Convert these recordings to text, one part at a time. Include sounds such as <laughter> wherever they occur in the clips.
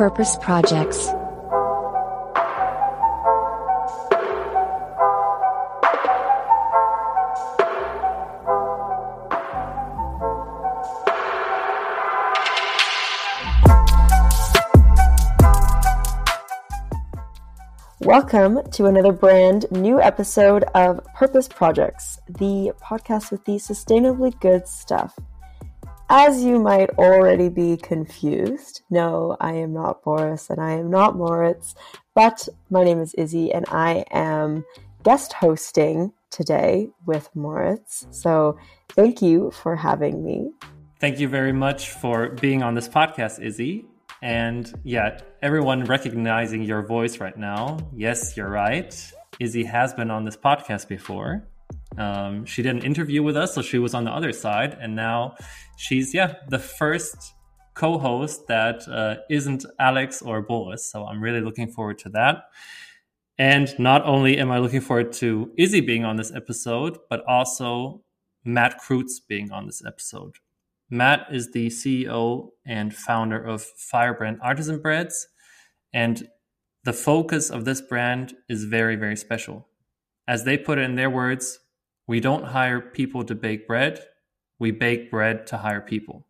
Purpose Projects. Welcome to another brand new episode of Purpose Projects, the podcast with the sustainably good stuff. As you might already be confused, no, I am not Boris and I am not Moritz, but my name is Izzy and I am guest hosting today with Moritz. So thank you for having me. Thank you very much for being on this podcast, Izzy. And yeah, everyone recognizing your voice right now. Yes, you're right. Izzy has been on this podcast before. Um, she did an interview with us, so she was on the other side, and now she's yeah the first co-host that uh, not Alex or Boris. So I'm really looking forward to that. And not only am I looking forward to Izzy being on this episode, but also Matt Kreutz being on this episode. Matt is the CEO and founder of Firebrand Artisan Breads, and the focus of this brand is very, very special. As they put it in their words, we don't hire people to bake bread, we bake bread to hire people.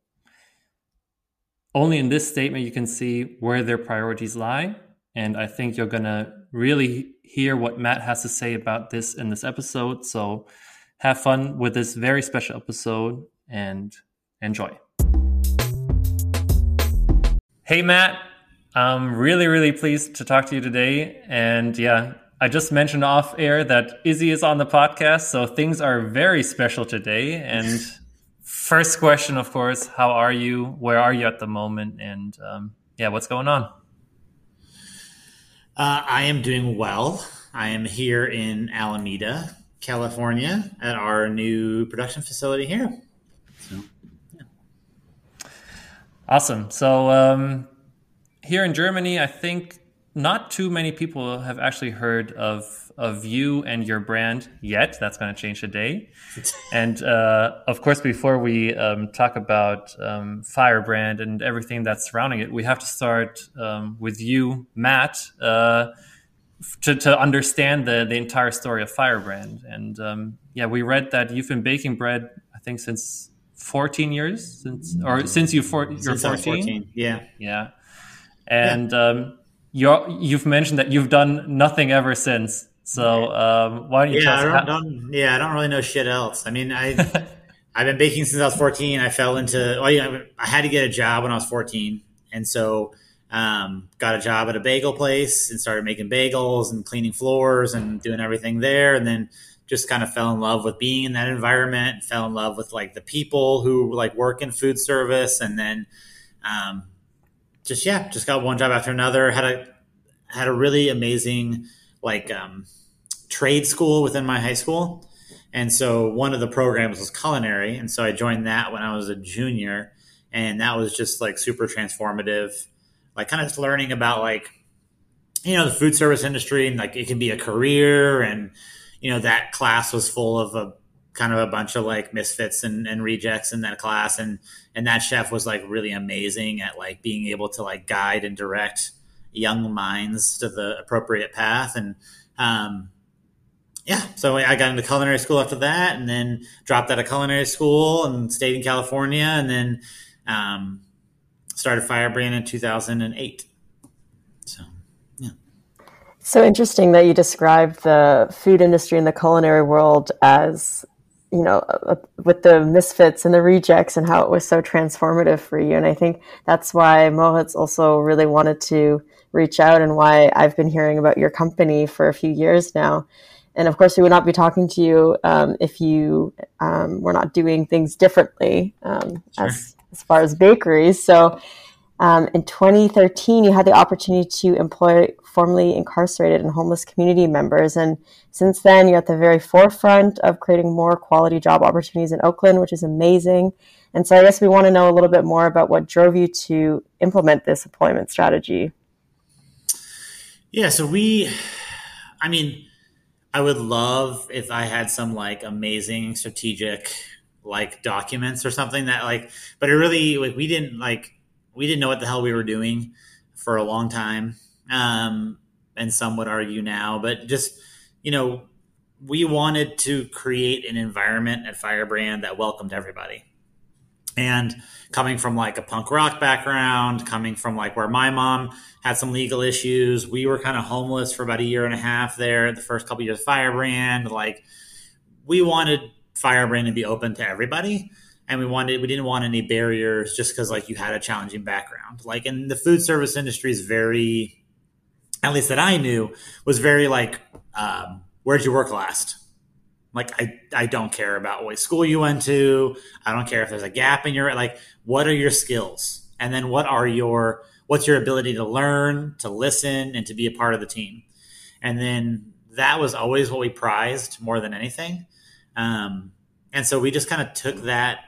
Only in this statement you can see where their priorities lie. And I think you're going to really hear what Matt has to say about this in this episode. So have fun with this very special episode and enjoy. Hey, Matt. I'm really, really pleased to talk to you today. And yeah, I just mentioned off air that Izzy is on the podcast, so things are very special today. And <laughs> first question, of course, how are you? Where are you at the moment? And um, yeah, what's going on? Uh, I am doing well. I am here in Alameda, California, at our new production facility here. So, yeah. Awesome. So um, here in Germany, I think not too many people have actually heard of of you and your brand yet. That's going to change today. <laughs> and uh, of course, before we um, talk about um, Firebrand and everything that's surrounding it, we have to start um, with you, Matt, uh, to, to understand the the entire story of Firebrand. And um, yeah, we read that you've been baking bread, I think, since 14 years, since or since you for, you're 14. 14. Yeah, yeah, and. Yeah um, you you've mentioned that you've done nothing ever since. So um, why don't you? Yeah, I don't, how- don't, yeah, I don't really know shit else. I mean, I <laughs> I've been baking since I was 14. I fell into well, you know, I had to get a job when I was 14, and so um, got a job at a bagel place and started making bagels and cleaning floors and doing everything there, and then just kind of fell in love with being in that environment. Fell in love with like the people who like work in food service, and then um, just yeah, just got one job after another. Had a had a really amazing like um, trade school within my high school, and so one of the programs was culinary, and so I joined that when I was a junior, and that was just like super transformative. Like kind of learning about like you know the food service industry and like it can be a career and you know that class was full of a kind of a bunch of like misfits and, and rejects in that class and and that chef was like really amazing at like being able to like guide and direct young minds to the appropriate path and um yeah so i got into culinary school after that and then dropped out of culinary school and stayed in california and then um started firebrand in 2008 so yeah. So interesting that you described the food industry and the culinary world as you know, uh, with the misfits and the rejects and how it was so transformative for you. And I think that's why Moritz also really wanted to reach out and why I've been hearing about your company for a few years now. And of course, we would not be talking to you um, if you um, were not doing things differently um, sure. as, as far as bakeries. So um, in 2013, you had the opportunity to employ formerly incarcerated and homeless community members. And since then, you're at the very forefront of creating more quality job opportunities in Oakland, which is amazing. And so I guess we want to know a little bit more about what drove you to implement this employment strategy. Yeah, so we, I mean, I would love if I had some like amazing strategic like documents or something that like, but it really like we didn't like we didn't know what the hell we were doing for a long time, um, and some would argue now. But just you know, we wanted to create an environment at Firebrand that welcomed everybody. And coming from like a punk rock background, coming from like where my mom had some legal issues, we were kind of homeless for about a year and a half there. The first couple years, of Firebrand, like we wanted Firebrand to be open to everybody, and we wanted we didn't want any barriers just because like you had a challenging background. Like in the food service industry is very, at least that I knew, was very like, um, where'd you work last? Like I, I don't care about what school you went to. I don't care if there's a gap in your like. What are your skills? And then what are your what's your ability to learn, to listen, and to be a part of the team? And then that was always what we prized more than anything. Um, and so we just kind of took that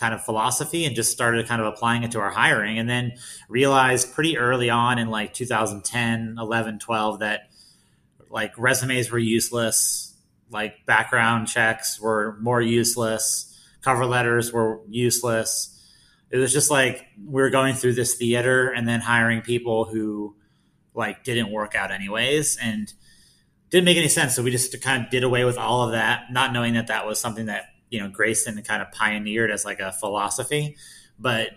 kind of philosophy and just started kind of applying it to our hiring and then realized pretty early on in like 2010 11 12 that like resumes were useless like background checks were more useless, cover letters were useless. It was just like we were going through this theater and then hiring people who like didn't work out anyways and didn't make any sense. So we just kind of did away with all of that, not knowing that that was something that you know Greyston kind of pioneered as like a philosophy. But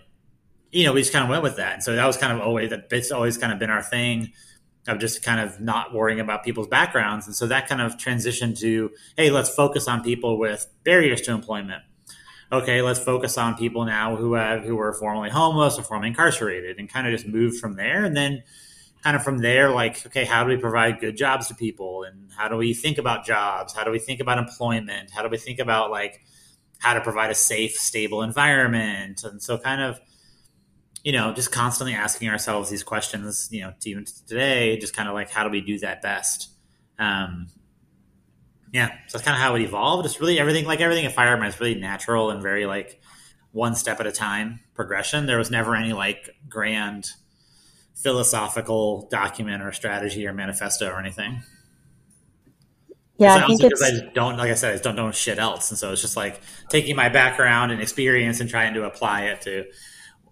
you know, we just kind of went with that. And so that was kind of always that it's always kind of been our thing of just kind of not worrying about people's backgrounds. And so that kind of transitioned to, hey, let's focus on people with barriers to employment. Okay, let's focus on people now who have who were formerly homeless or formerly incarcerated and kind of just moved from there. And then kind of from there, like, okay, how do we provide good jobs to people? And how do we think about jobs? How do we think about employment? How do we think about like how to provide a safe, stable environment? And so kind of you know, just constantly asking ourselves these questions, you know, to even today, just kind of like, how do we do that best? Um, yeah, so that's kind of how it evolved. It's really everything, like everything at Firebrand is really natural and very like one step at a time progression. There was never any like grand philosophical document or strategy or manifesto or anything. Yeah, I think because I just don't, like I said, I don't know shit else, and so it's just like taking my background and experience and trying to apply it to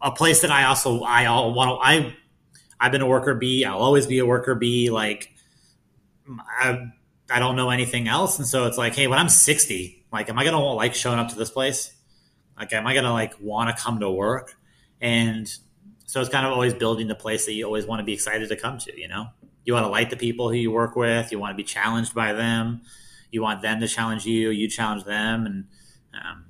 a place that I also I all want to I I've been a worker bee. I'll always be a worker bee. Like I I don't know anything else, and so it's like, hey, when I'm 60, like, am I gonna like showing up to this place? Like, am I gonna like want to come to work? And so it's kind of always building the place that you always want to be excited to come to. You know, you want to like the people who you work with. You want to be challenged by them. You want them to challenge you. You challenge them, and um,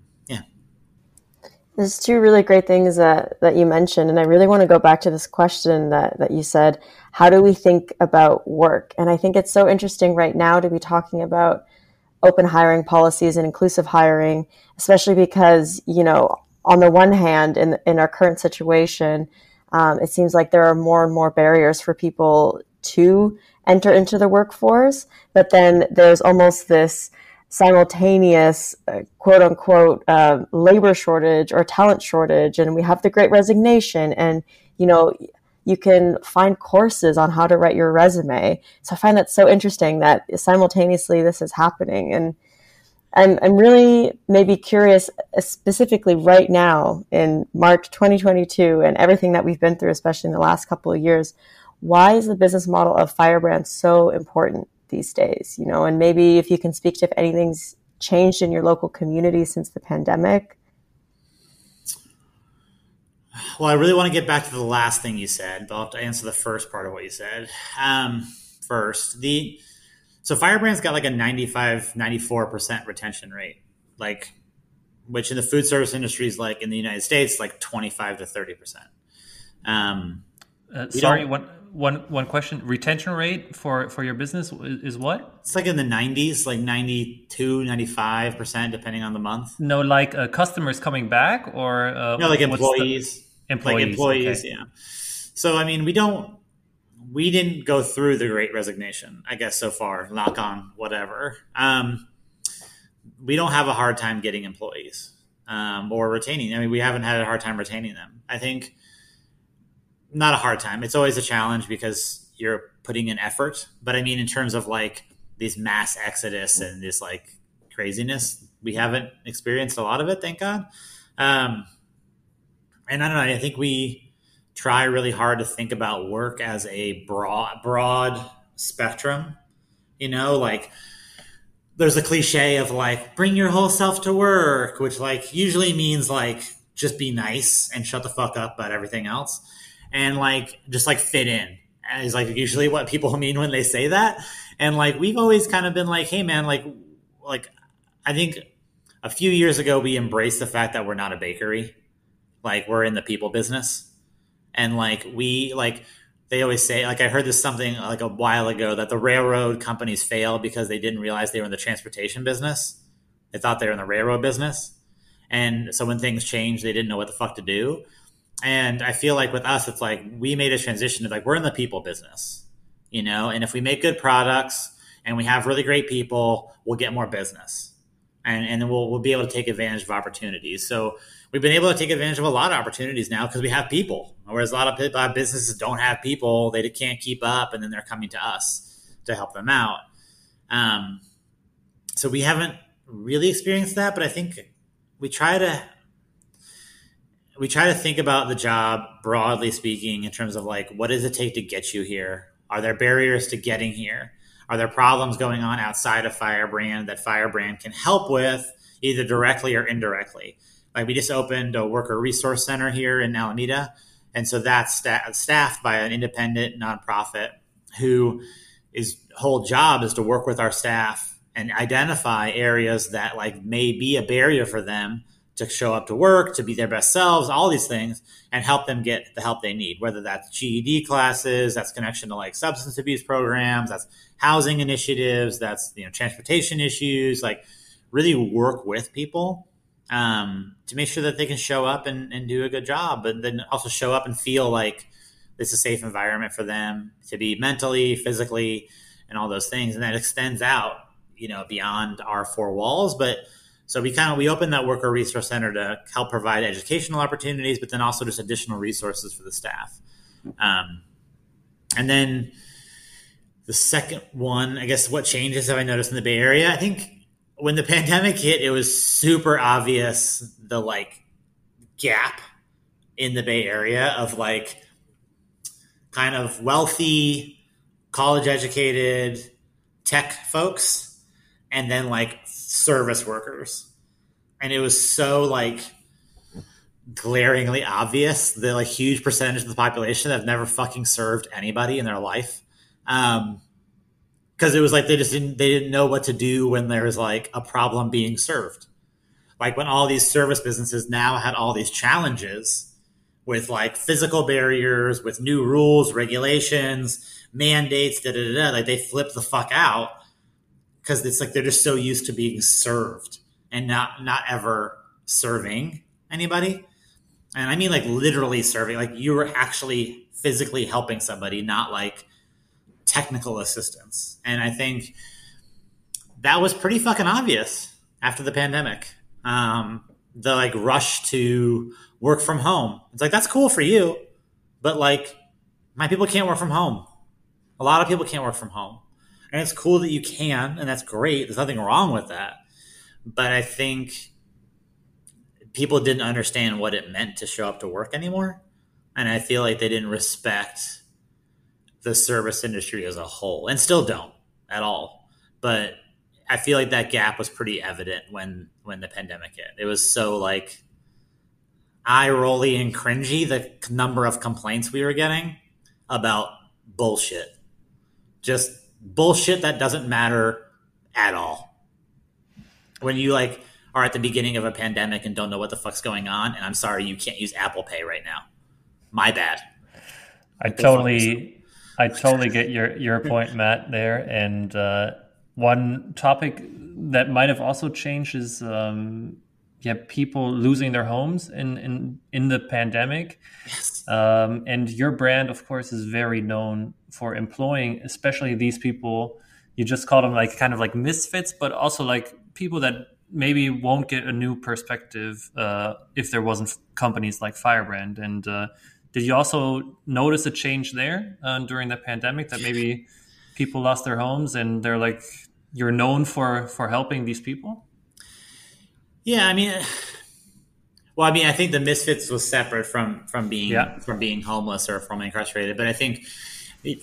there's two really great things that, that you mentioned, and I really want to go back to this question that, that you said, how do we think about work? And I think it's so interesting right now to be talking about open hiring policies and inclusive hiring, especially because, you know, on the one hand, in, in our current situation, um, it seems like there are more and more barriers for people to enter into the workforce, but then there's almost this simultaneous uh, quote unquote uh, labor shortage or talent shortage and we have the great resignation and you know you can find courses on how to write your resume. So i find that so interesting that simultaneously this is happening and i'm, I'm really maybe curious uh, specifically right now in march 2022 and everything that we've been through especially in the last couple of years why is the business model of firebrand so important these days, you know, and maybe if you can speak to if anything's changed in your local community since the pandemic. Well, I really want to get back to the last thing you said, but I'll have to answer the first part of what you said. Um, first, the so Firebrand's got like a 95, 94% retention rate, like which in the food service industry is like in the United States, like 25 to 30%. Um, uh, sorry, one one one question. Retention rate for for your business is, what? It's like in the 90s like 92 95 percent depending on the month. No like uh, customers coming back or uh, no like employees employees. Like employees okay. yeah. So i mean we don't we didn't go through the great resignation i guess so far knock on whatever um, we don't have a hard time getting employees um, or retaining i mean we haven't had a hard time retaining them i think not a hard time. It's always a challenge because you're putting in effort. But I mean, in terms of like these mass exodus and this like craziness, we haven't experienced a lot of it, thank God. Um, and I don't know. I think we try really hard to think about work as a broad broad spectrum. You know, like there's a cliche of like bring your whole self to work, which like usually means like just be nice and shut the fuck up about everything else. And like just like fit in is like usually what people <laughs> mean when they say that. And like we've always kind of been like hey man like like i think a few years ago we embraced the fact that we're not a bakery. Like we're in the people business and like we like they always say like i heard this something like a while ago that the railroad companies failed because they didn't realize they were in the transportation business. They thought they were in the railroad business. And so when things changed they didn't know what the fuck to do. And I feel like with us, it's like we made a transition to like we're in the people business, you know, and if we make good products and we have really great people, we'll get more business, and and we'll we'll be able to take advantage of opportunities. So we've been able to take advantage of a lot of opportunities now because we have people. Whereas a lot of, businesses don't have people, they can't keep up, and then they're coming to us to help them out. Um, so we haven't really experienced that, but I think we try to we try to think about the job broadly speaking in terms of like what does it take to get you here are there barriers to getting here are there problems going on outside of firebrand that firebrand can help with either directly or indirectly like we just opened a worker resource center here in alameda. And so that's sta- staffed by an independent nonprofit who is whole job is to work with our staff and identify areas that like may be a barrier for them to show up to work, to be their best selves, all these things, and help them get the help they need, whether that's GED classes, that's connection to like substance abuse programs, that's housing initiatives, that's you know transportation issues, like really work with people um, to make sure that they can show up and, and do a good job, but then also show up and feel like it's a safe environment for them to be mentally, physically, and all those things, and that extends out, you know, beyond our four walls, but so we kind of we opened that worker resource center to help provide educational opportunities, but then also just additional resources for the staff. Um, and then the second one, I guess, what changes have I noticed in the Bay Area? I think when the <laughs> pandemic hit, it was super obvious the like gap in the Bay Area of like kind of wealthy, college educated tech folks, and then like service workers. And it was so like glaringly obvious the like huge percentage of the population that have never fucking served anybody in their life. Um, because it was like they just didn't they didn't know what to do when there was like a problem being served. Like when all these service businesses now had all these challenges with like physical barriers, with new rules, regulations, mandates, da da da. Like they flip the fuck out because it's like they're just so used to being served and not not ever serving anybody. And I mean like literally serving, like you were actually physically helping somebody, not like technical assistance. And I think that was pretty fucking obvious after the pandemic. Um, the like rush to work from home. It's like that's cool for you, but like my people can't work from home. A lot of people can't work from home and it's cool that you can, and that's great. There's nothing wrong with that. But I think people didn't understand what it meant to show up to work anymore. And I feel like they didn't respect the service industry as a whole and still don't at all. But I feel like that gap was pretty evident when when the pandemic hit. It was so like eye rolly and cringy the number of complaints we were getting about bullshit. Just bullshit that doesn't matter at all. When you like are at the beginning of a pandemic and don't know what the fuck's going on, and I'm sorry you can't use Apple Pay right now. My bad. I totally, I totally get your your point, Matt. There, and uh, one topic that might have also changed is um, yeah, people losing their homes in in in the pandemic. Yes. Um, and your brand, of course, is very known for employing, especially these people. You just call them like kind of like misfits, but also like people that maybe won't get a new perspective uh, if there wasn't companies like Firebrand. And uh, did you also notice a change there uh, during the pandemic that maybe people lost their homes and they're like you're known for for helping these people? Yeah, I mean, Well, I mean, I think the Misfits was separate from from being Yeah. from being homeless or from incarcerated, but I think it,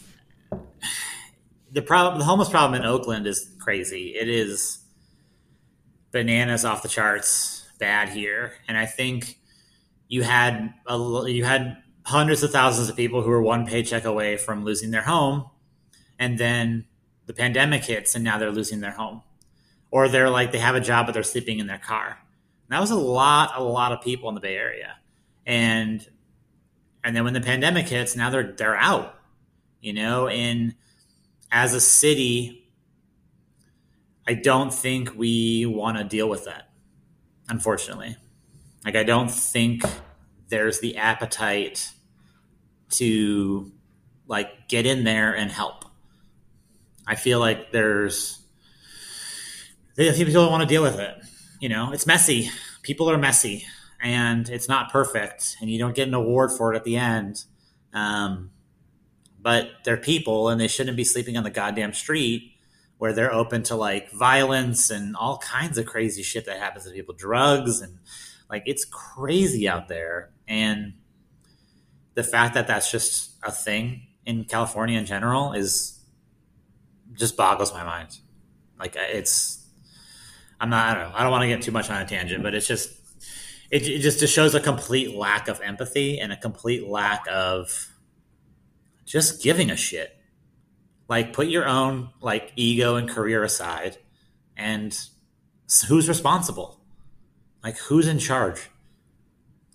the problem, the homeless problem in Oakland is crazy. It is bananas off the charts bad here, and I think you had a, you had hundreds of thousands of people who were one paycheck away from losing their home, and then the pandemic hits, and now they're losing their home, or they're like they have a job but they're sleeping in their car. And that was a lot, a lot of people in the Bay Area, and and then when the pandemic hits, now they're they're out, you know. And as a city, I don't think we want to deal with that, unfortunately. Like I don't think there's the appetite to like get in there and help. I feel like there's people don't want to deal with it. You know, it's messy. People are messy, and it's not perfect, and you don't get an award for it at the end. Um, but they're people, and they shouldn't be sleeping on the goddamn street where they're open to like violence and all kinds of crazy shit that happens to people, drugs, and like it's crazy out there. And the fact that that's just a thing in California in general is just boggles my mind. Like it's I'm not. I don't know. I don't want to get too much on a tangent, but it's just it, it just just shows a complete lack of empathy and a complete lack of just giving a shit. Like put your own like ego and career aside, and who's responsible? Like who's in charge?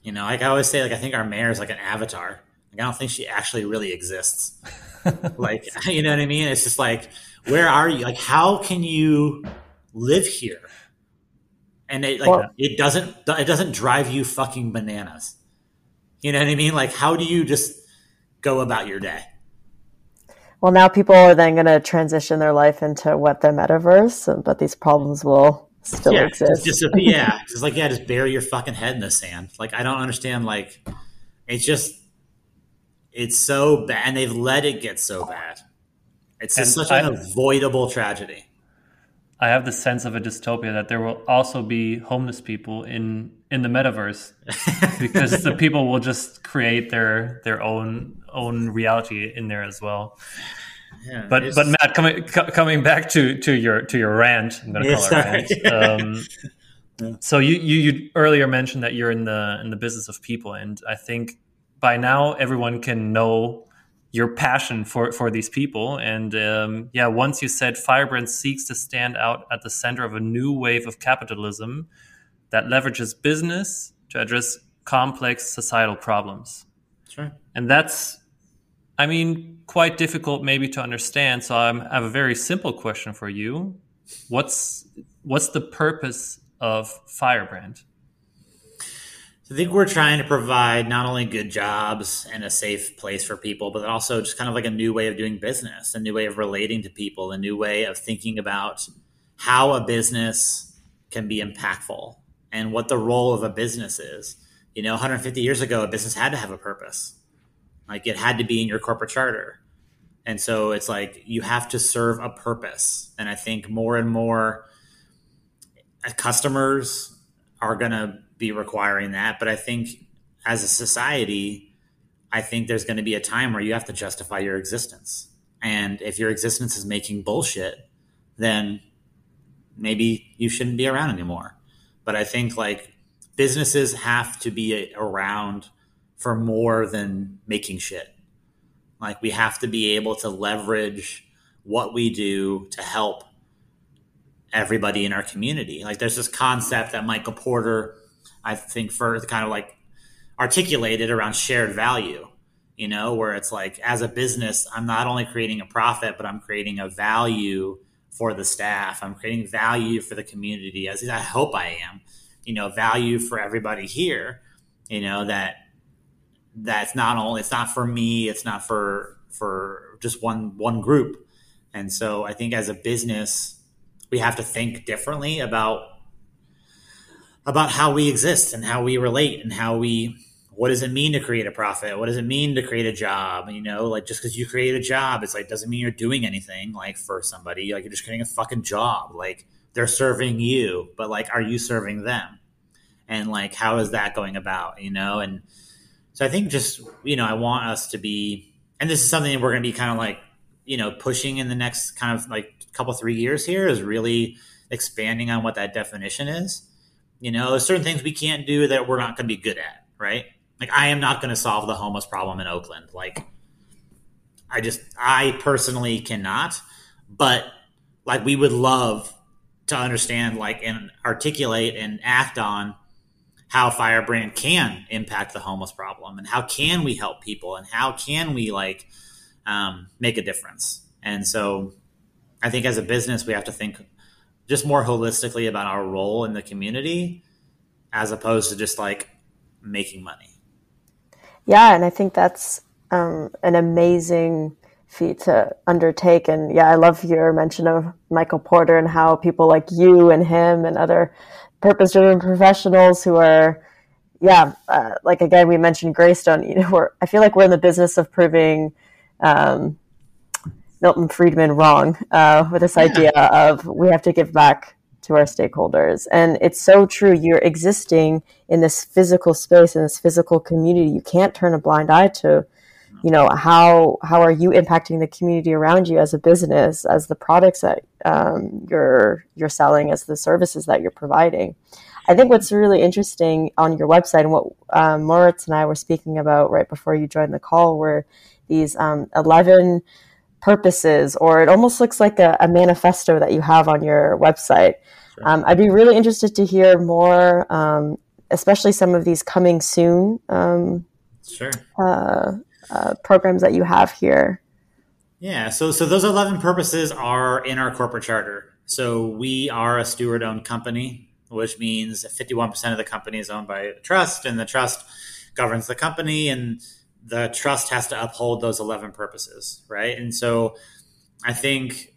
You know, like I always say, like I think our mayor is like an avatar. Like I don't think she actually really exists. <laughs> like <laughs> you know what I mean? It's just like where are you? Like how can you live here? And it like Well- it doesn't it doesn't drive you fucking bananas. You know what I mean? Like how do you just go about your day? Well, now people are then going to transition their life into what the metaverse, but these problems will still yeah, exist. Just, just yeah, <laughs> just like yeah, just bury your fucking head in the sand. Like I don't understand. Like it's just it's so bad, and they've let it get so bad. It's just And such an avoidable tragedy. I have the sense of a dystopia that there will also be homeless people in in the metaverse <laughs> because the people will just create their their own own reality in there as well. Yeah, But it's- but Matt, coming co- coming back to to your to your rant, I'm gonna Yeah, call it rant. <laughs> Um, So you, you you earlier mentioned that you're in the in the business of people, and I think by now everyone can know your passion for for these people. And um, yeah, once you said Firebrand seeks to stand out at the center of a new wave of capitalism that leverages business to address complex societal problems sure. and that's i mean quite difficult maybe to understand so I'm, i have a very simple question for you. What's what's the purpose of firebrand? I think we're trying to provide not only good jobs and a safe place for people, but also just kind of like a new way of doing business, a new way of relating to people, a new way of thinking about how a business can be impactful and what the role of a business is. You know, 150 years ago, a business had to have a purpose, like it had to be in your corporate charter. And so it's like you have to serve a purpose. And I think more and more uh, customers are going to be requiring that. But I think as a society, I think there's going to be a time where you have to justify your existence. And if your existence is making bullshit, then maybe you shouldn't be around anymore. But I think like businesses have to be around for more than making shit. Like we have to be able to leverage what we do to help everybody in our community. Like there's this concept that Michael Porter, I think, first kind of like articulated around shared value. You know, where it's like as a business, I'm not only creating a profit, but I'm creating a value for the staff. I'm creating value for the community, as I hope I am. You know, value for everybody here. You know that that's not only it's not for me, it's not for for just one one group. And so I think as a business, we have to think differently about about how we exist and how we relate and how we what does it mean to create a profit? What does it mean to create a job? You know like just because you create a job it's like doesn't mean you're doing anything like for somebody like you're just creating a fucking job like they're serving you but like are you serving them? And like how is that going about you know? And so i think just you know i want us to be and this is something that we're going to be kind of like you know pushing in the next kind of like couple three years here is really expanding on what that definition is. You know certain things we can't do that we're not going to be good at right? Like i am not going to solve the homeless problem in oakland. Like i just i personally cannot but like we would love to understand like and articulate and act on how firebrand can impact the homeless problem and how can we help people and how can we like um, make a difference and so i think as a business we have to think just more holistically about our role in the community as opposed to just like making money yeah and i think that's um, an amazing feat to undertake. And yeah, I love your mention of Michael Porter and how people like you and him and other purpose driven professionals who are, yeah, uh, like again, we mentioned Greyston, you know, we're, I feel like we're in the business of proving, um, Milton Friedman wrong uh, with this idea of we have to give back to our stakeholders. And it's so true. You're existing in this physical space, in this physical community. You can't turn a blind eye to you know how how are you impacting the community around you as a business as the products that um, you're you're selling as the services that you're providing? I think what's really interesting on your website and what um, moritz and i were speaking about right before you joined the call were these um, 11 purposes or it almost looks like a, a manifesto that you have on your website. Sure. Um, i'd be really interested to hear more um, especially some of these coming soon um, sure. uh, uh, programs that you have here? Yeah, so so those eleven purposes are in our corporate charter. So we are a steward-owned company, which means fifty-one percent of the company is owned by a trust, and the trust governs the company, and the trust has to uphold those eleven purposes, right? And so I think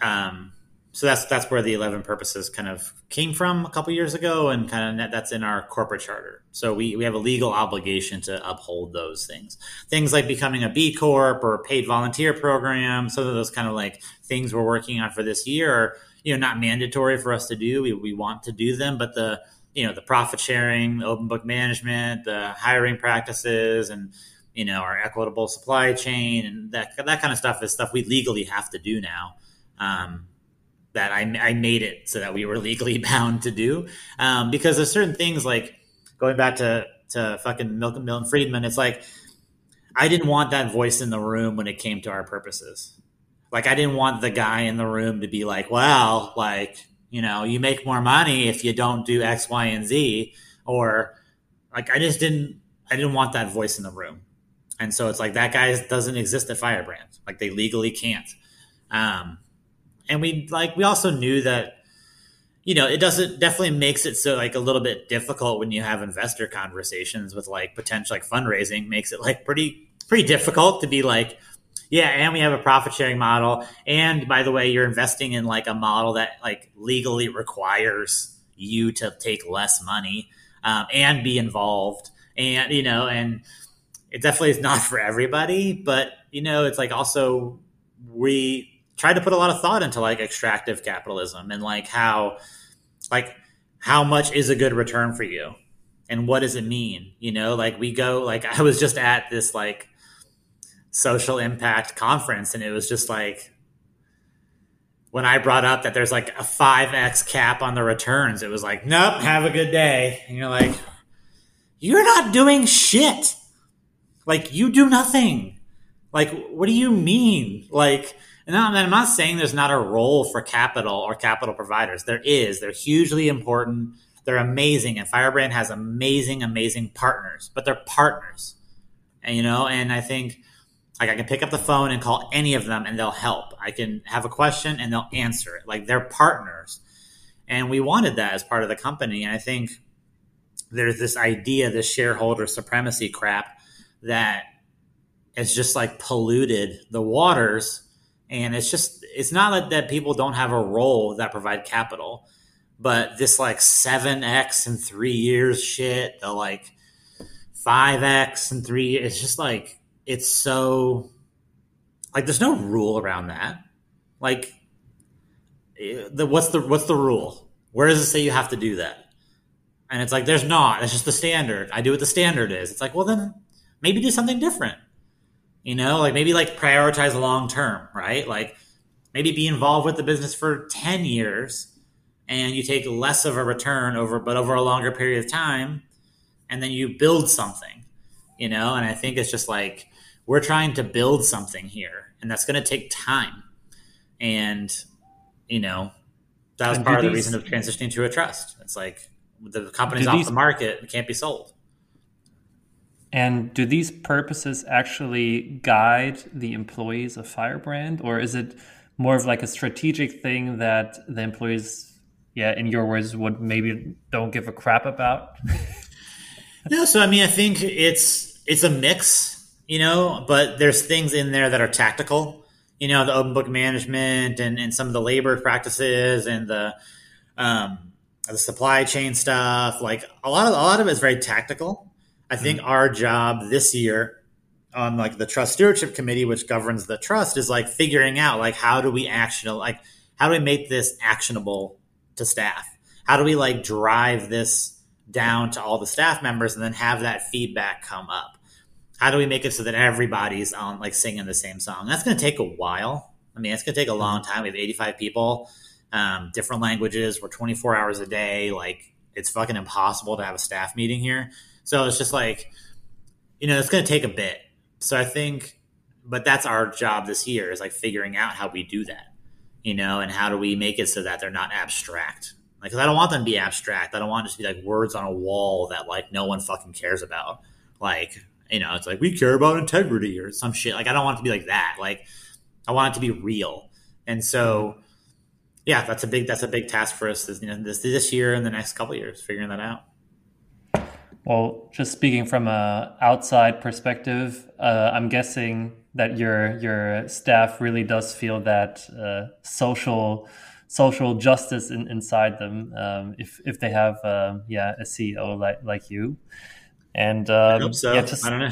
um, so that's that's where the 11 purposes kind of came from a couple years ago and kind of that's in our corporate charter. So we, we have a legal obligation to uphold those things. Things like becoming a b corp or paid volunteer program some of those kind of like things we're working on for this year are you know not mandatory for us to do. We, we want to do them but the you know the profit sharing the open book management the hiring practices and you know our equitable supply chain and that that kind of stuff is stuff we legally have to do now. Um, that I, I made it so that we were <laughs> legally bound to do. Um, because there's certain things like going back to, to fucking Milton, Milton Friedman, it's like, I didn't want that voice in the room when it came to our purposes. Like, I didn't want the guy in the room to be like, well, like, you know, you make more money if you don't do X, Y, and Z. Or like, I just didn't, I didn't want that voice in the room. And so it's like that guy doesn't exist at Firebrand. Like, they legally can't. Um, and we like we also knew that you know it doesn't definitely makes it so like a little bit difficult when you have investor conversations with like potential like fundraising makes it like pretty pretty difficult to be like yeah and we have a profit sharing model. And by the way you're investing in like a model that like legally requires you to take less money um, and be involved. And you know and it definitely is not <laughs> for everybody but you know it's like also we tried to put a lot of thought into like extractive capitalism and like how like how much is a good return for you? And what does it mean? You know like we go like i was just at this like social impact conference and it was just like when i brought up that there's like a 5x cap on the returns it was like nope have a good day. And you're like you're not doing shit. Like you do nothing. Like what do you mean? Like and I'm not saying there's not a role for capital or capital providers. There is. They're hugely important. They're amazing, and Firebrand has amazing, amazing partners. But they're partners, and you know. And I think like I can pick up the phone and call any of them, and they'll help. I can have a question, and they'll answer it. Like they're partners, and we wanted that as part of the company. And I think there's this idea, this shareholder supremacy crap that has just like polluted the waters and it's just it's not that, that people don't have a role that provide capital but this like 7x in three years shit the like 5x in three it's just like it's so like there's no rule around that like eh, the what's the what's the rule where does it say you have to do that And it's like, there's not. That's just the standard. I do what the standard is. It's like, well, then maybe do something different. You know, like maybe like prioritize long term, right? Like maybe be involved with the business for 10 years and you take less of a return over, but over a longer period of time. And then you build something, you know? And I think it's just like, we're trying to build something here and that's going to take time. And, you know, that was part of the reason of transitioning to a trust. It's like the company's off these, the market, it can't be sold. And do these purposes actually guide the employees of Firebrand, or is it more of like a strategic thing that the employees, yeah, in your words, would maybe don't give a crap about? <laughs> no, so I mean, I think it's it's a mix, you know, but there's things in there that are tactical. You know the open book management and, and some of the labor practices and the um, the supply chain stuff. Like a lot of a lot of it is very tactical i think mm-hmm. our job this year on like the trust stewardship committee which governs the trust is like figuring out like how do we action like how do we make this actionable to staff how do we like drive this down to all the staff members and then have that feedback come up how do we make it so that everybody's on like singing the same song? That's going to take a while. I mean, it's going to take a long time. We have 85 people, um, different languages. We're 24 hours a day. Like, it's fucking impossible to have a staff meeting here. So it's just like, you know, it's going to take a bit. So I think, but that's our job this year is like figuring out how we do that, you know, and how do we make it so that they're not abstract. Like, I don't want them to be abstract. I don't want it to be like words on a wall that like no one fucking cares about. Like, you know, it's like we care about integrity or some shit. Like I don't want it to be like that. Like I want it to be real. And so, yeah, that's a big that's a big task for us this you know, this this year and the next couple years figuring that out. Well, just speaking from a outside perspective, uh, I'm guessing that your your staff really does feel that uh, social social justice in, inside them um, if if they have uh, yeah a CEO like like you. And um, so. Yeah, just, I don't know.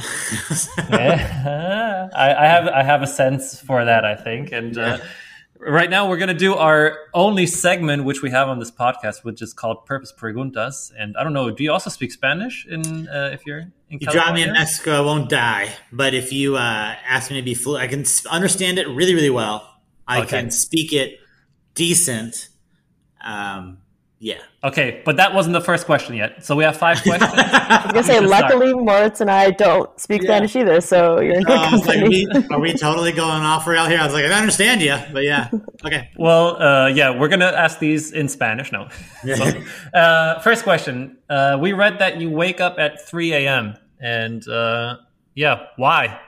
<laughs> yeah, <laughs> I, I, have I have a sense for that. I think, and uh, right now we're gonna do our only segment which we have on this podcast, which is called Purpose Preguntas. And I don't know, do you also speak Spanish in uh, if you're in You drop me in Mexico, I won't die. But if you uh, ask me to be fluent, I can understand it really, really well. I okay. can speak it decent. Um, yeah. Okay, but that wasn't the first question yet. So we have five <laughs> questions. I was gonna say, luckily, Moritz and I don't speak yeah. Spanish either, so you're in good um, company. Like, we, are we totally going off rail here? I was like, I understand you, but yeah, <laughs> okay. Well, uh, yeah, we're gonna ask these in Spanish. No. <laughs> so, uh, first question: uh, We read that you wake up at 3 a.m. and uh, yeah, why?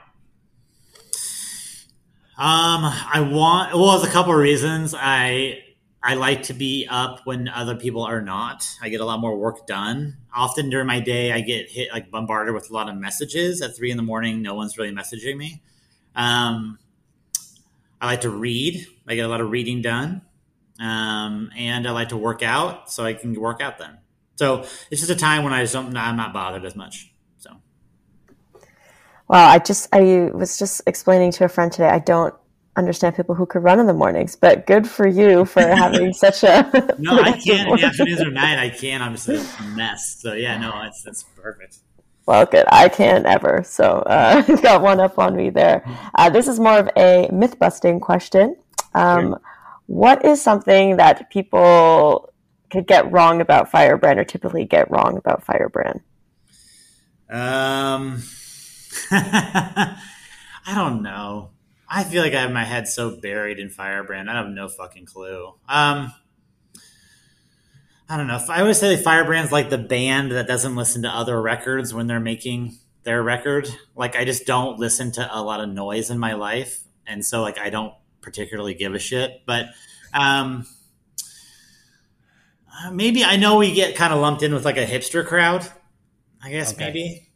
Um, I want. Well, there's a couple of reasons. I I like to be up when other people are not. I get a lot more work done. Often during my day, I get hit like bombarded with a lot of messages at three in the morning. No one's really messaging me. Um, I like to read. I get a lot of reading done, um, and I like to work out, so I can work out then. So it's just a time when I just don't. I'm not bothered as much. So. Well, I just I was just explaining to a friend today. I don't understand people who could run in the mornings, but good for you for having <laughs> such a. no, I <laughs> can't in the afternoons or night. I can't. I'm just a mess. So yeah, no, it's that's perfect. Well, good. I can't ever. So uh, <laughs> got one up on me there. Uh, this is more of a myth busting question. Um, sure. What is something that people could get wrong about Firebrand or typically get wrong about Firebrand? Um, I don't know. I feel like I have my head so buried in Firebrand. I have no fucking clue. Um, I don't know. I always say Firebrand's like the band that doesn't listen to other records when they're making their record. Like I just don't listen to a lot of noise in my life, and so like I don't particularly give a shit. But um, uh, maybe I know we get kind of lumped in with like a hipster crowd. I guess okay. maybe.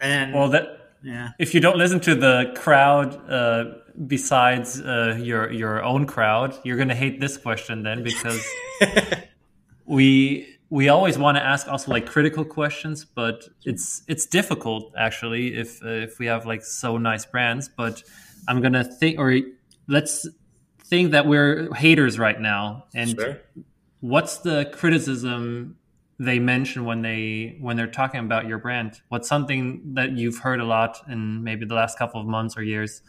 And well, that yeah. If you don't listen to the crowd uh, besides uh, your your own crowd, you're gonna hate this question then because <laughs> we we always want to ask also like critical questions, but it's it's difficult actually if uh, if we have like so nice brands. But I'm gonna think or let's think that we're haters right now, and sure. what's the criticism they mention when they when they're talking about your brand? What's something that you've heard a lot in maybe the last couple of months or years,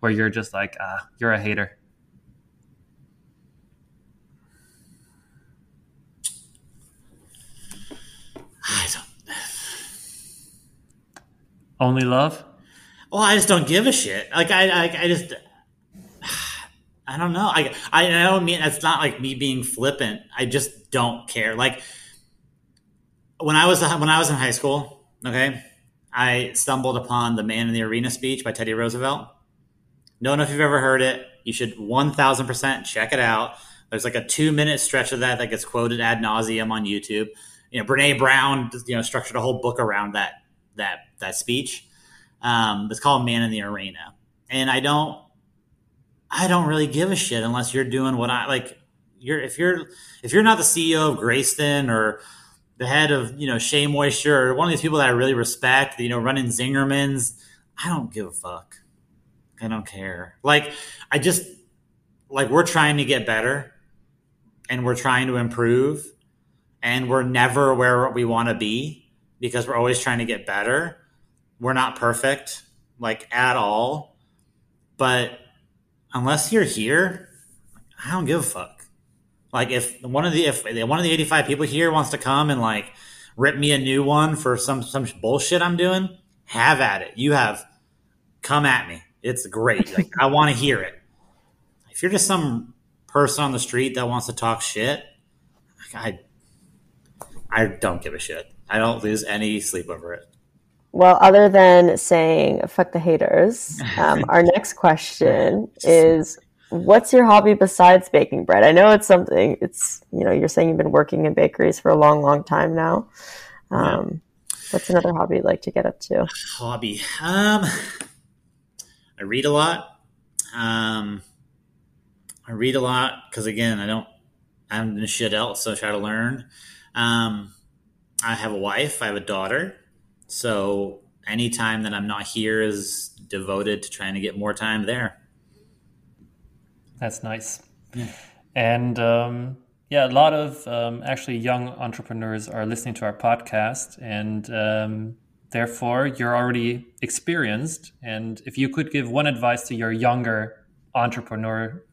where you're just like, ah, you're a hater. I don't. Only love. Well, I just don't give a shit. Like I, I, I just, <sighs> I don't know. I, I, I don't mean it's not like me being flippant. I just don't care. Like when I was when I was in high school, okay, I stumbled upon the "Man in the Arena" speech by Teddy Roosevelt. Don't know if you've ever heard it. You should one thousand percent check it out. There's like a two minute stretch of that that gets quoted ad nauseum on YouTube. You know, Brene Brown, you know, structured a whole book around that that that speech. Um, it's called "Man in the Arena," and I don't, I don't really give a shit unless you're doing what I like. You're if you're if you're not the CEO of Greyston or the head of you know Shea Moisture or one of these people that I really respect, you know, running Zingerman's. I don't give a fuck. I don't care. Like I just like we're trying to get better and we're trying to improve and we're never where we want to be because we're always trying to get better. We're not perfect like at all. But unless you're here, I don't give a fuck. Like if one of the if one of the 85 people here wants to come and like rip me a new one for some some bullshit I'm doing, have at it. You have come at me. It's great. Like I want to hear it. If you're just some person on the street that wants to talk shit, I I don't give a shit. I don't lose any sleep over it. Well, other than saying "fuck the haters," um, <laughs> our next question is what's your hobby besides baking bread? I know it's something. It's you know you're saying you've been working in bakeries for a long, long time now. Um, yeah. What's another hobby you'd like to get up to? Hobby. Um, I read a lot. Um, I read a lot because again, I don't. I'm in shit else, so I try to learn. Um, I have a wife. I have a daughter. So anytime that I'm not here is devoted to trying to get more time there. That's nice. Yeah. And um, yeah, a lot of um, actually young entrepreneurs are listening to our podcast, and um, therefore you're already experienced. And if you could give one advice to your younger entrepreneur,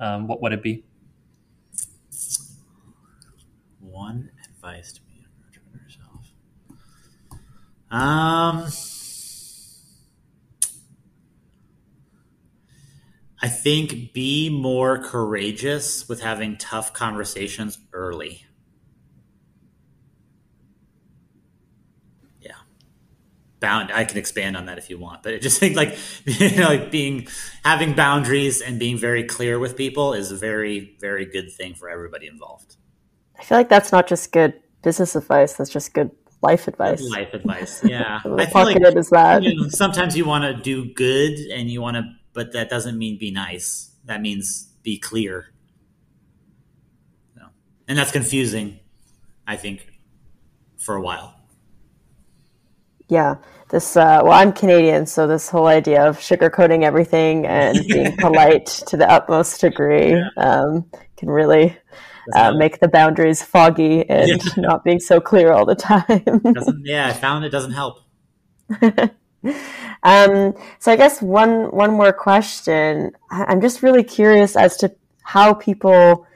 um, what would it be? One advice to be entrepreneur yourself. Um I think be more courageous with having tough conversations early. Bound I can expand on that if you want, but I just <laughs> think like you know like being having boundaries and being very clear with people is a very very good thing for everybody involved. I feel like that's not just good business advice, that's just good life advice. Life <laughs> advice, yeah. I feel like is that. You know, sometimes you want to do good and you want to but that doesn't mean be nice. That means be clear. And that's confusing, I think, for a while. Yeah. This, uh, well, I'm Canadian, so this whole idea of sugarcoating everything and <laughs> being polite to the utmost degree yeah. um, can really uh, make the boundaries foggy and yeah. <laughs> not being so clear all the time. <laughs> yeah, I found it doesn't help. Um, so I guess one one more question. I'm just really curious as to how people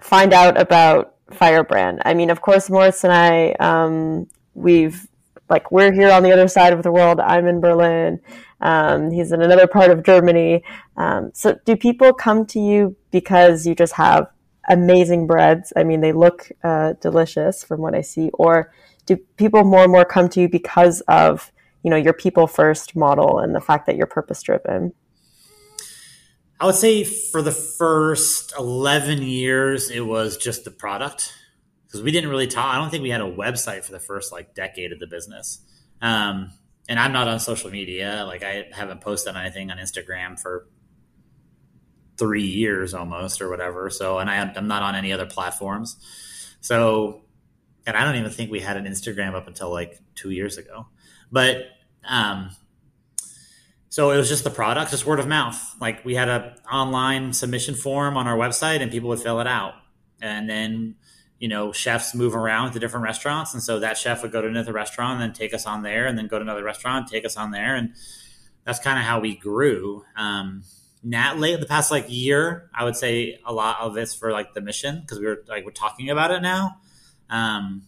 find out about Firebrand. I mean, of course, Moritz and I, um, we've like we're here on the other side of the world. I'm in Berlin. Um, he's in another part of Germany. Um, so, do people come to you because you just have amazing breads? I mean, they look uh, delicious from what I see, or do people more and more come to you because of you know your people first model and the fact that you're purpose driven i would say for the first 11 years it was just the product because we didn't really talk i don't think we had a website for the first like decade of the business. Um, and i'm not on social media. Like i haven't posted anything on instagram for three years almost or whatever. So and I, i'm not on any other platforms. So and i don't even think we had an instagram up until like two years ago. But um, so it was just the product, just word of mouth. Like we had a online submission form on our website, and people would fill it out, and then you know, chefs move around to different restaurants. And so that chef would go to another restaurant and then take us on there and then go to another restaurant, take us on there. And that's kind of how we grew. Um, Nat late the past like year, I would say a lot of this for like the mission because we were like we're talking about it now, um,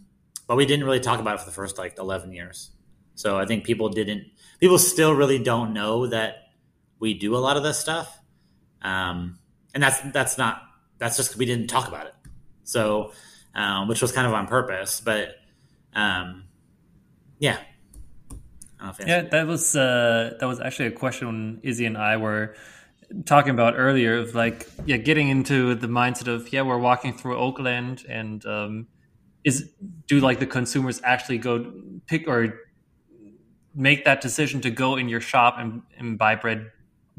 but we didn't really talk about it for the first like eleven years. So I think people didn't, people still really don't know that we do a lot of this stuff, um, and that's that's not that's just we didn't talk about it. So, um, which was kind of on purpose, but um, yeah, yeah, that was uh, that was actually a question Izzy and I were talking about earlier of like yeah getting into the mindset of yeah we're walking through oakland and um, is do like the consumers actually go pick or make that decision to go in your shop and, and buy bread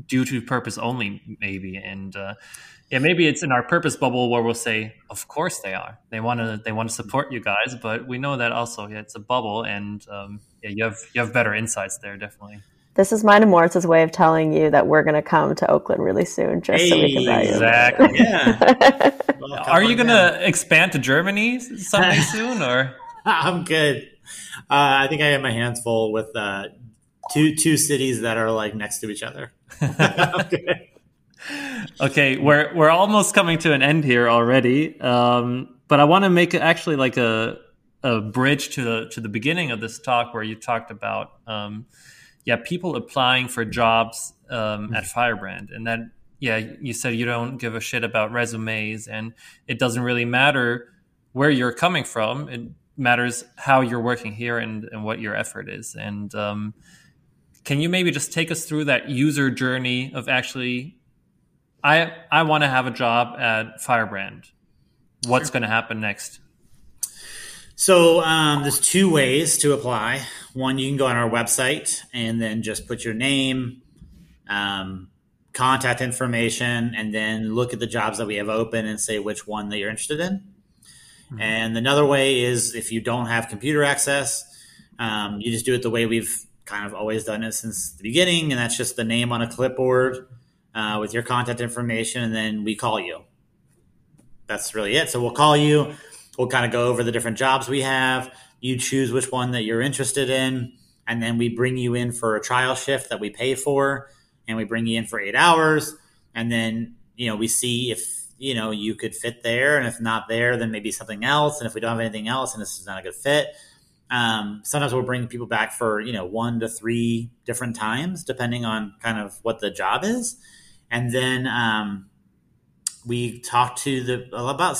due to purpose only maybe? And uh, yeah maybe it's in our purpose bubble where we'll say of course they are they want to they want to support you guys but we know that also yeah, it's a bubble and um, yeah you have you have better insights there definitely this is mine and Moritz's way of telling you that we're going to come to Oakland really soon, just hey, so we can buy you. Exactly. Yeah. <laughs> well, Are you going to expand to Germany someday <laughs> soon, or? I'm good. Uh, I think I have my hands full with uh, two two cities that are like next to each other. <laughs> okay. Okay, we're we're almost coming to an end here already, um, but I want to make actually like a a bridge to the to the beginning of this talk where you talked about. Um, yeah, people applying for jobs um, at Firebrand, and then yeah, you said you don't give a shit about resumes, and it doesn't really matter where you're coming from. It matters how you're working here and, and what your effort is. And um, can you maybe just take us through that user journey of actually, I I want to have a job at Firebrand. What's sure. going to happen next? So um, there's two ways to apply. One, you can go on our website and then just put your name, um, contact information, and then look at the jobs that we have open and say which one that you're interested in. Mm-hmm. And another way is if you don't have computer access, um, you just do it the way we've kind of always done it since the beginning, and that's just the name on a clipboard uh, with your contact information, and then we call you. That's really it. So we'll call you We'll kind of go over the different jobs we have. You choose which one that you're interested in, and then we bring you in for a trial shift that we pay for, and we bring you in for eight hours, and then you know we see if you know you could fit there, and if not there, then maybe something else, and if we don't have anything else, and this is not a good fit. Um, sometimes we'll bring people back for you know one to three different times, depending on kind of what the job is, and then um, we talk to the about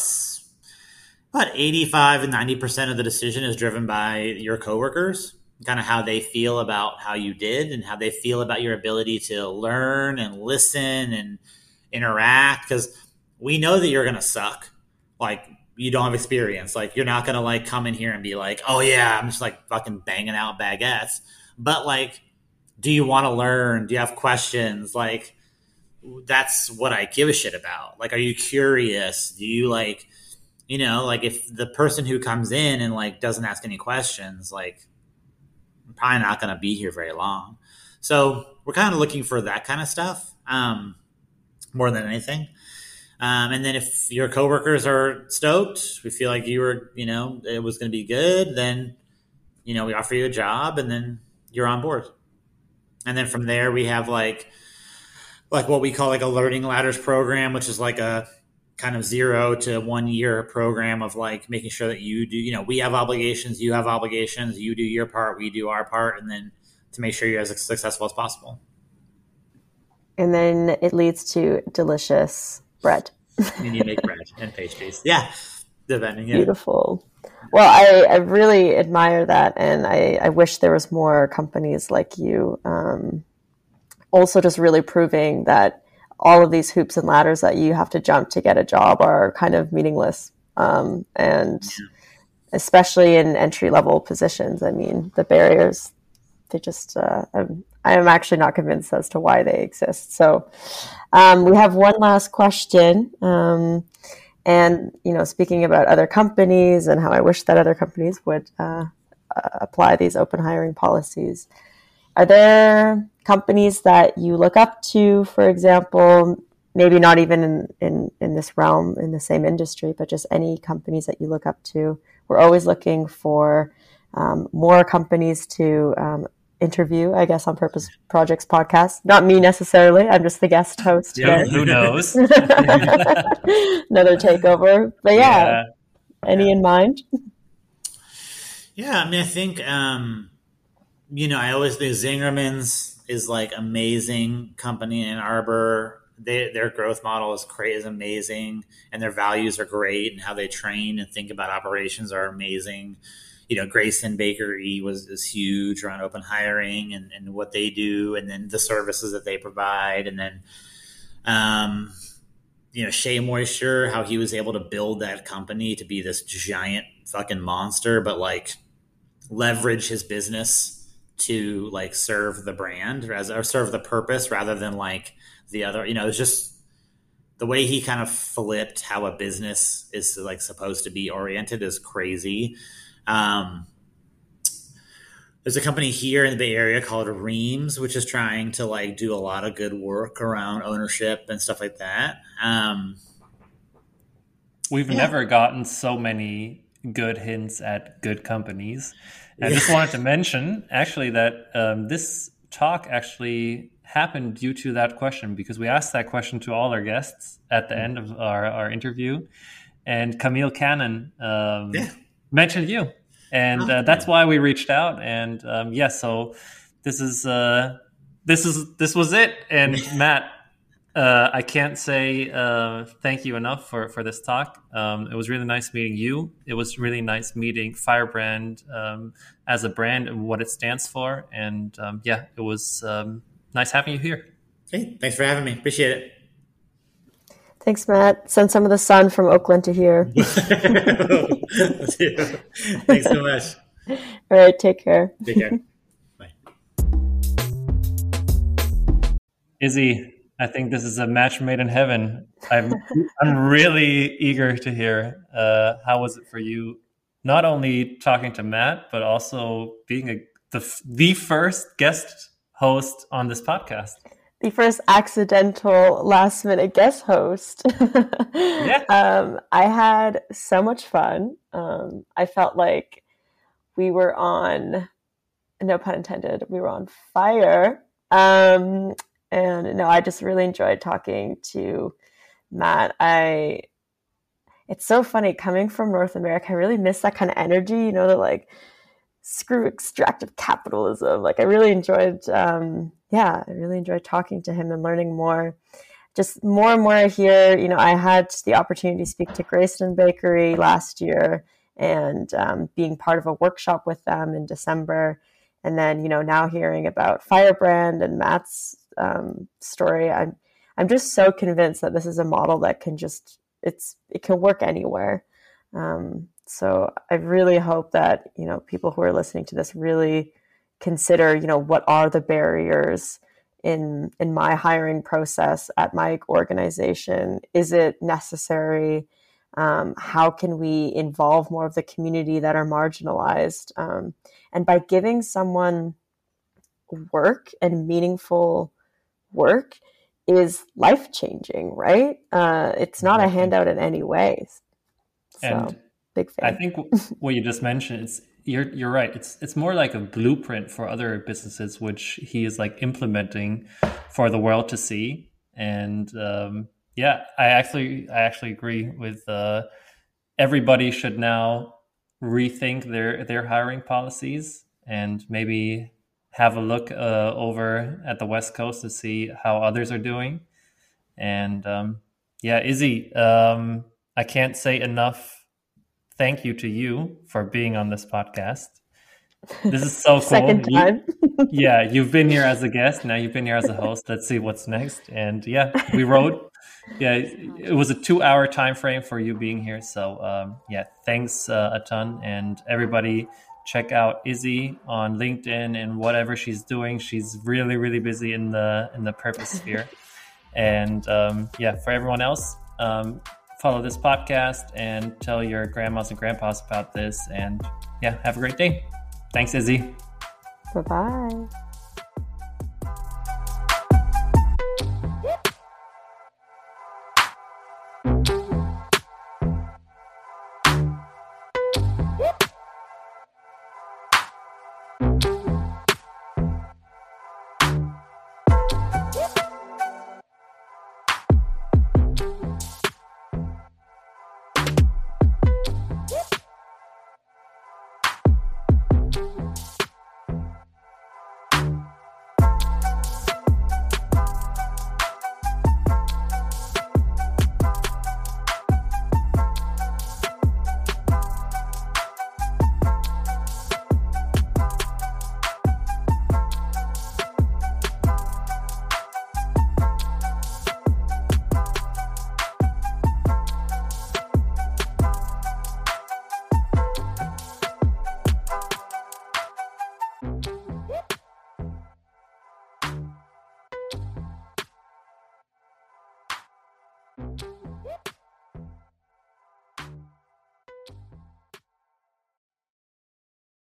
about 85 and 90% of the decision is driven by your coworkers, kind of how they feel about how you did and how they feel about your ability to learn and listen and interact. Because we know that you're to suck. Like, you don't have experience. Like, you're not to like come in here and be like, oh, yeah, I'm just like fucking banging out baguettes. But like, do you want to learn? Do you have questions? Like, that's what I give a shit about. Like, are you curious? Do you like, you know like if the person who comes in and like doesn't ask any questions like i'm probably not going to be here very long so we're kind of looking for that kind of stuff um, more than anything um, and then if your coworkers are stoked we feel like you were you know it was going to be good then you know we offer you a job and then you're on board and then from there we have like like what we call like a learning ladders program which is like a kind of zero to one year program of like making sure that you do, you know, we have obligations, you have obligations, you do your part, we do our part, and then to make sure you're as successful as possible. And then it leads to delicious bread. <laughs> and you make bread and pastries. Yeah. Depending, yeah. Beautiful. Well, I, I really admire that. And I, I wish there was more companies like you. Um, also just really proving that all of these hoops and ladders that you have to jump to get a job are kind of meaningless. Um, and especially in entry level positions, I mean, the barriers, they just, uh, I'm, I'm, actually not convinced as to why they exist. So um, we have one last question. Um, and, you know, speaking about other companies and how I wish that other companies would uh, uh, apply these open hiring policies. Are there companies that you look up to, for example, maybe not even in, in, in this realm, in the same industry, but just any companies that you look up to. We're always looking for um, more companies to um, interview, I guess, on Purpose Projects podcast. Not me necessarily. I'm just the guest host. Yeah, who knows? <laughs> <laughs> Another takeover. But yeah, yeah. any in mind? Yeah, I mean, I think, um, you know, I always think Zingerman's is like amazing company in Arbor. They, their growth model is great, is amazing, and their values are great, and how they train and think about operations are amazing you know, Greyston Bakery was is huge around open hiring and, and what they do, and then the services that they provide, and then, um, you know, Shea Moisture, how he was able to build that company to be this giant fucking monster, but like leverage his business to like serve the brand as or serve the purpose rather than like the other. You know, it's just the way he kind of flipped how a business is like supposed to be oriented is crazy. Um, there's a company here in the Bay Area called Reams, which is trying to like do a lot of good work around ownership and stuff like that. Um, We've yeah. never gotten so many good hints at good companies. I just wanted to mention actually that um, this talk actually happened due to that question because we asked that question to all our guests at the end of our, our interview. And Camille Cannon um, yeah. mentioned you and uh, that's why we reached out. And um, yeah, so this is uh, this is this was it. And <laughs> Matt, uh, I can't say uh, thank you enough for for this talk. Um, it was really nice meeting you. It was really nice meeting Firebrand um, as a brand and what it stands for. And um, yeah, it was um, nice having you here. Hey, thanks for having me. Appreciate it. Thanks, Matt. Send some of the sun from Oakland to here. <laughs> Thanks so much. All right. Take care. Take care. <laughs> Bye. Izzy, I think this is a match made in heaven. I'm <laughs> I'm really eager to hear. Uh, how was it for you? Not only talking to Matt, but also being a the the first guest host on this podcast the first accidental last minute guest host. <laughs> yeah. Um, I had so much fun. Um, I felt like we were on, no pun intended, we were on fire. Um, and no, I just really enjoyed talking to Matt. I, it's so funny coming from North America. I really miss that kind of energy, you know, the like, screw extractive capitalism. Like I really enjoyed, um, yeah, I really enjoyed talking to him and learning more. Just more and more here, you know, I had the opportunity to speak to Greyston Bakery last year and um, being part of a workshop with them in December. And then, you know, now hearing about Firebrand and Matt's um, story, I'm, I'm just so convinced that this is a model that can just, it's, it can work anywhere. Um, so I really hope that, you know, people who are listening to this really consider, you know, what are the barriers in in my hiring process at my organization? Is it necessary? Um, how can we involve more of the community that are marginalized? Um, and by giving someone work and meaningful work is life changing, right? Uh, it's not a handout in any way. So. And big fan. I think <laughs> what you just mentioned is you're you're right. It's it's more like a blueprint for other businesses, which he is like implementing for the world to see. And um, yeah, I actually I actually agree with uh, everybody should now rethink their their hiring policies and maybe have a look uh, over at the West Coast to see how others are doing. And um, yeah, Izzy, um, I can't say enough thank you to you for being on this podcast. This is so <laughs> cool. Second time. You, <laughs> yeah, you've been here as a guest. Now you've been here as a host. Let's see what's next. And yeah, we wrote. Yeah, it was a two-hour time frame for you being here. So um, yeah, thanks uh, a ton, and everybody check out Izzy on LinkedIn and whatever she's doing. She's really, really busy in the in the purpose sphere. <laughs> And um, yeah, for everyone else, um, follow this podcast and tell your grandmas and grandpas about this. And yeah, have a great day. Thanks, Izzy. Bye bye.